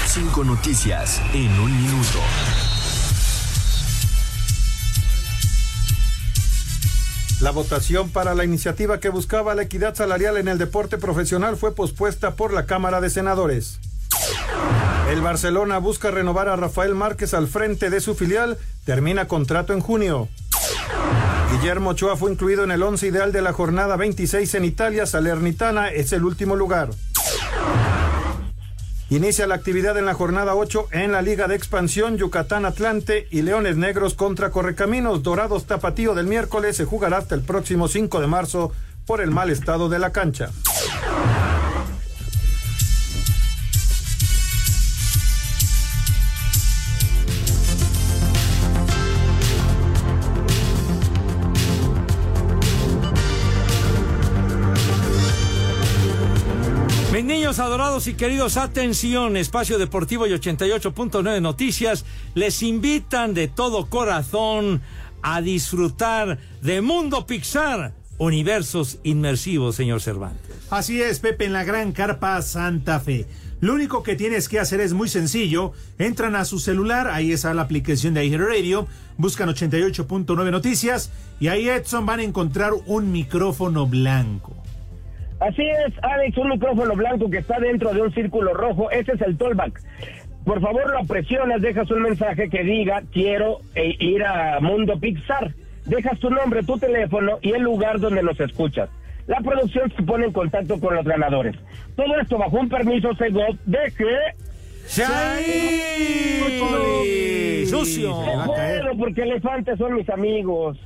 Cinco noticias en un minuto. La votación para la iniciativa que buscaba la equidad salarial en el deporte profesional fue pospuesta por la Cámara de Senadores. El Barcelona busca renovar a Rafael Márquez al frente de su filial, termina contrato en junio. Guillermo Ochoa fue incluido en el once ideal de la jornada 26 en Italia, Salernitana es el último lugar. Inicia la actividad en la jornada 8 en la Liga de Expansión Yucatán Atlante y Leones Negros contra Correcaminos Dorados Tapatío del miércoles se jugará hasta el próximo 5 de marzo por el mal estado de la cancha. Y queridos, atención, Espacio Deportivo y 88.9 Noticias les invitan de todo corazón a disfrutar de Mundo Pixar universos inmersivos, señor Cervantes. Así es, Pepe, en la Gran Carpa Santa Fe. Lo único que tienes que hacer es muy sencillo. Entran a su celular, ahí está la aplicación de iHeart Radio, buscan 88.9 Noticias y ahí Edson van a encontrar un micrófono blanco. Así es, Alex, un micrófono blanco que está dentro de un círculo rojo. Ese es el tollback. Por favor, lo presionas, dejas un mensaje que diga quiero eh, ir a Mundo Pixar. Dejas tu nombre, tu teléfono y el lugar donde nos escuchas. La producción se pone en contacto con los ganadores. Todo esto bajo un permiso Segov de que... ¡Shai! ¡Sucio! No puedo porque elefantes son mis amigos.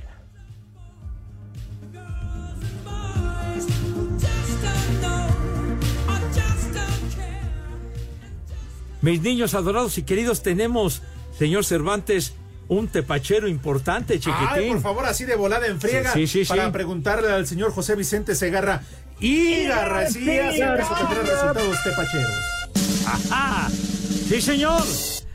Mis niños adorados y queridos, tenemos, señor Cervantes, un tepachero importante, chiquitín. Ay, por favor, así de volada en friega. Sí, sí, sí, para sí. preguntarle al señor José Vicente Segarra. Y Garracías, García. eso tendrá resultados tepacheros. ¡Ajá! ¡Sí, señor!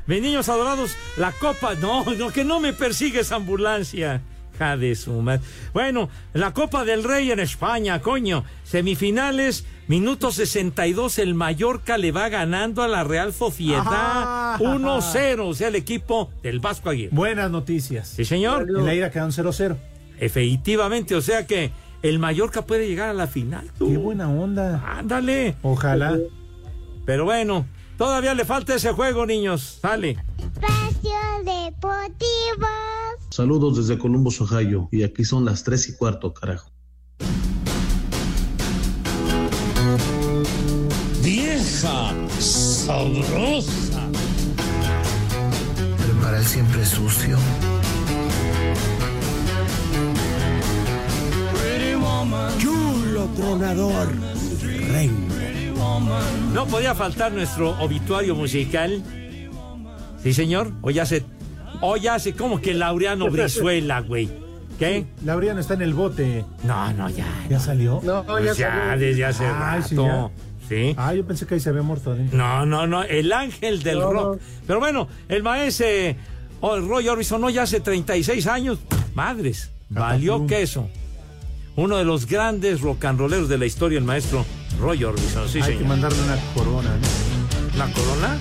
Mis niños adorados, la copa. No, no, que no me persigue esa ambulancia. Ja de su madre. Bueno, la Copa del Rey en España, coño. Semifinales, minuto 62, el Mallorca le va ganando a la Real Sociedad Ajá. 1-0, o sea, el equipo del Vasco Aguirre. Buenas noticias. Sí, señor. En la ida quedan 0-0. Efectivamente, o sea que el Mallorca puede llegar a la final. tú. Qué buena onda. Ándale. Ojalá. Pero bueno, todavía le falta ese juego, niños. Sale. Espacio Deportivo. Saludos desde Columbus, Ohio, y aquí son las tres y cuarto, carajo. Vieja sabrosa. Pero para él siempre es sucio. Chulo tronador, mi reina. No podía faltar nuestro obituario musical. Sí, señor. Hoy hace. Hoy hace como que Laureano Brizuela, güey. ¿Qué? Laureano está en el bote. No, no, ya. ¿Ya salió? No, Pues ya, ya, salió. desde hace Ay, sí, rato. Sí. Ah, yo pensé que ahí se había muerto adentro. No, no, no. El ángel del No, rock. Pero bueno, el maestro oh, Roy Orbison, no, ya hace 36 años. Madres. Valió queso. Uno de los grandes rock and rolleros de la historia, el maestro Roy Orbison. Sí, Hay señor. que mandarle una corona. ¿no? ¿La corona?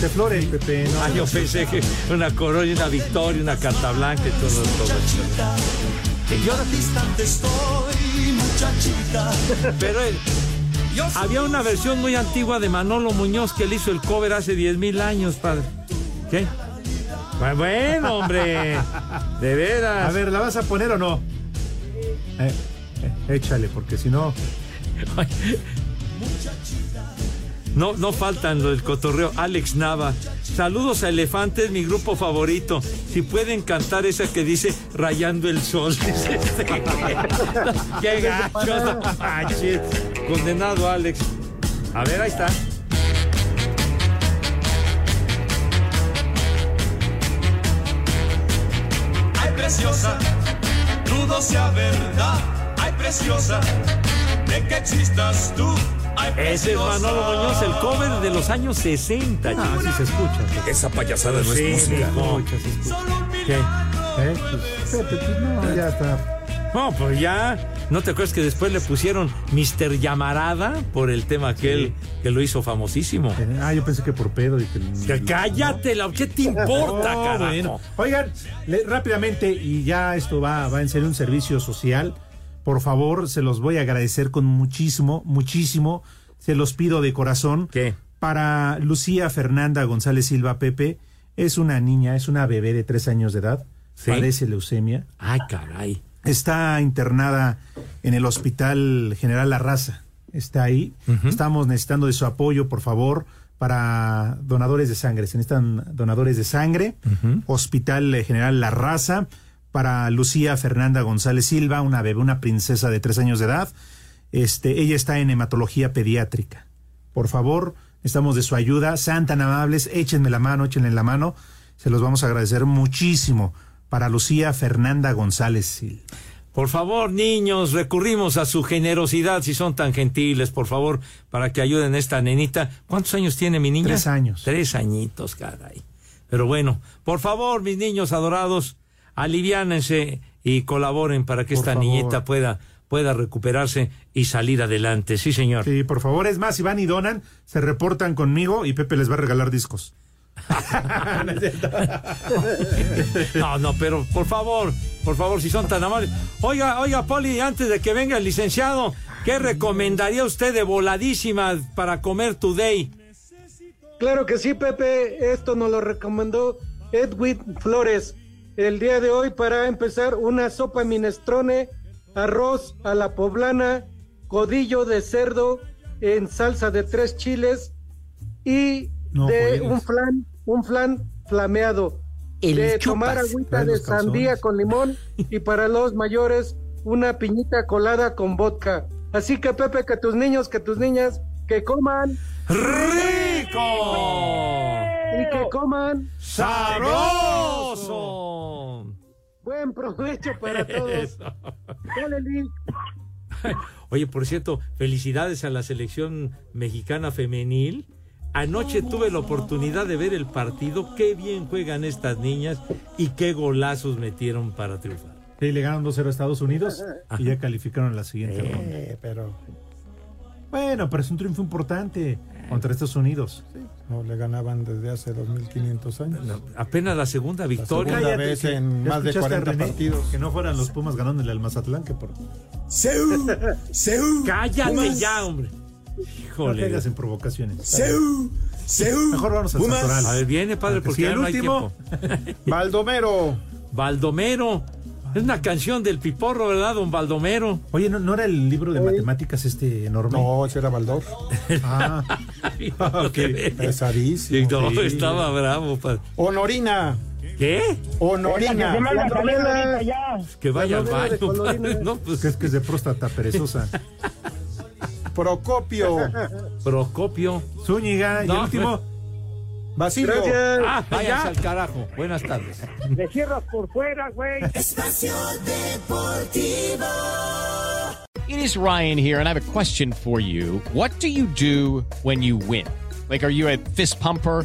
De flores, Pepe. No, Ah, yo pensé que una corona y una victoria, una carta blanca y todo, todo eso. Y yo- distante estoy, muchachita. Pero eh, había una versión muy antigua de Manolo Muñoz que él hizo el cover hace 10 mil años, padre. ¿Qué? Bu- Bueno, hombre. De veras. A ver, ¿la vas a poner o no? Eh, eh, échale, porque si no. No, no faltan lo del cotorreo. Alex Nava. Saludos a Elefantes, mi grupo favorito. Si pueden cantar esa que dice Rayando el Sol. Qué gacho. Condenado Alex. A ver, ahí está. Ay, preciosa, dudo sea verdad. Ay, preciosa, de que existas tú. Ese es Manolo Muñoz, el cover de los años 60. Ah, sí se escucha. Esa payasada no Sí, es música. mijo. Escucha, se escucha. ¿Qué? Eh, pues, Pepe, pues no, ya está. No, pues ya. ¿No te acuerdas que después le pusieron Mr. Llamarada por el tema aquel que lo hizo famosísimo? Eh, Ah, yo pensé que por pedo. Y que... Que cállate, la- ¿qué te importa, No, carajo? bueno. Oigan, le- rápidamente, y ya esto va, va en ser un servicio social. Por favor, se los voy a agradecer con muchísimo, muchísimo. Se los pido de corazón. ¿Qué? Para Lucía Fernanda González Silva Pepe, es una niña, es una bebé de tres años de edad. ¿Sí? Padece leucemia. Ay, caray. Está internada en el Hospital General La Raza. Está ahí. Estamos necesitando de su apoyo, por favor, para donadores de sangre. Se necesitan donadores de sangre. Hospital General La Raza. Para Lucía Fernanda González Silva, una bebé, una princesa de tres años de edad. Este, ella está en hematología pediátrica. Por favor, estamos de su ayuda. Sean tan amables, échenme la mano, échenle la mano. Se los vamos a agradecer muchísimo. Para Lucía Fernanda González Silva. Por favor, niños, recurrimos a su generosidad si son tan gentiles, por favor, para que ayuden a esta nenita. ¿Cuántos años tiene mi niña? Tres años. Tres añitos, caray. Pero bueno, por favor, mis niños adorados, aliviánense y colaboren para que Por esta favor. niñita pueda, pueda recuperarse y salir adelante. Sí, señor. Sí, por favor, es más, si van y donan, se reportan conmigo y Pepe les va a regalar discos. No, no, pero por favor, por favor, si son tan amables. Oiga, oiga, Poli, antes de que venga el licenciado, ¿qué recomendaría usted de voladísima para comer today? Claro que sí, Pepe. Esto nos lo recomendó Edwin Flores. El día de hoy para empezar una sopa minestrone, arroz a la poblana, codillo de cerdo en salsa de tres chiles y No de un flan, un flan flameado. El de chupas. tomar agüita de calzones. sandía con limón y para los mayores una piñita colada con vodka. Así que Pepe, que tus niños, que tus niñas, que coman ¡Rico! y que coman ¡Sabroso! buen provecho para todos. Dale. Oye, por cierto, felicidades a la selección mexicana femenil. Anoche tuve la oportunidad de ver el partido. Qué bien juegan estas niñas y qué golazos metieron para triunfar. Sí, le ganaron 2-0 a Estados Unidos y ya calificaron la siguiente ronda. Eh, pero Bueno, pero es un triunfo importante contra Estados Unidos. no le ganaban desde hace 2500 años. Apenas la segunda victoria. segunda vez en ¿Ya más de escuchaste a 40 René? partidos. Que no fueran los Pumas ganándole al Mazatlán, que por... ¡Seú! ¡Seú! Cállate Pumas. ya, hombre. No Híjole. caigas en provocaciones. ¡Seú! ¡Seú! Mejor vamos al Pumas. Santoral. A ver, viene, padre, Porque porque si ya el no hay último- tiempo. Baldomero. Baldomero. Es una canción del Piporro, ¿verdad, don Baldomero? Oye, ¿no, no era el libro de matemáticas este enorme? No, ese era Baldor. Ah, ok. Pesadísimo. No, Sí. estaba bravo. padre. Honorina. ¿Qué? Honorina. Novela- ya. Que vaya al baño. No, pues, que es que es de próstata perezosa. Procopio. Procopio. Zúñiga, y el último. Basilio. Gracias. Ah, váyanse al carajo. Buenas tardes. Me cierras por fuera, güey. It is Ryan here, and I have a question for you. What do you do when you win? Like, are you a fist pumper?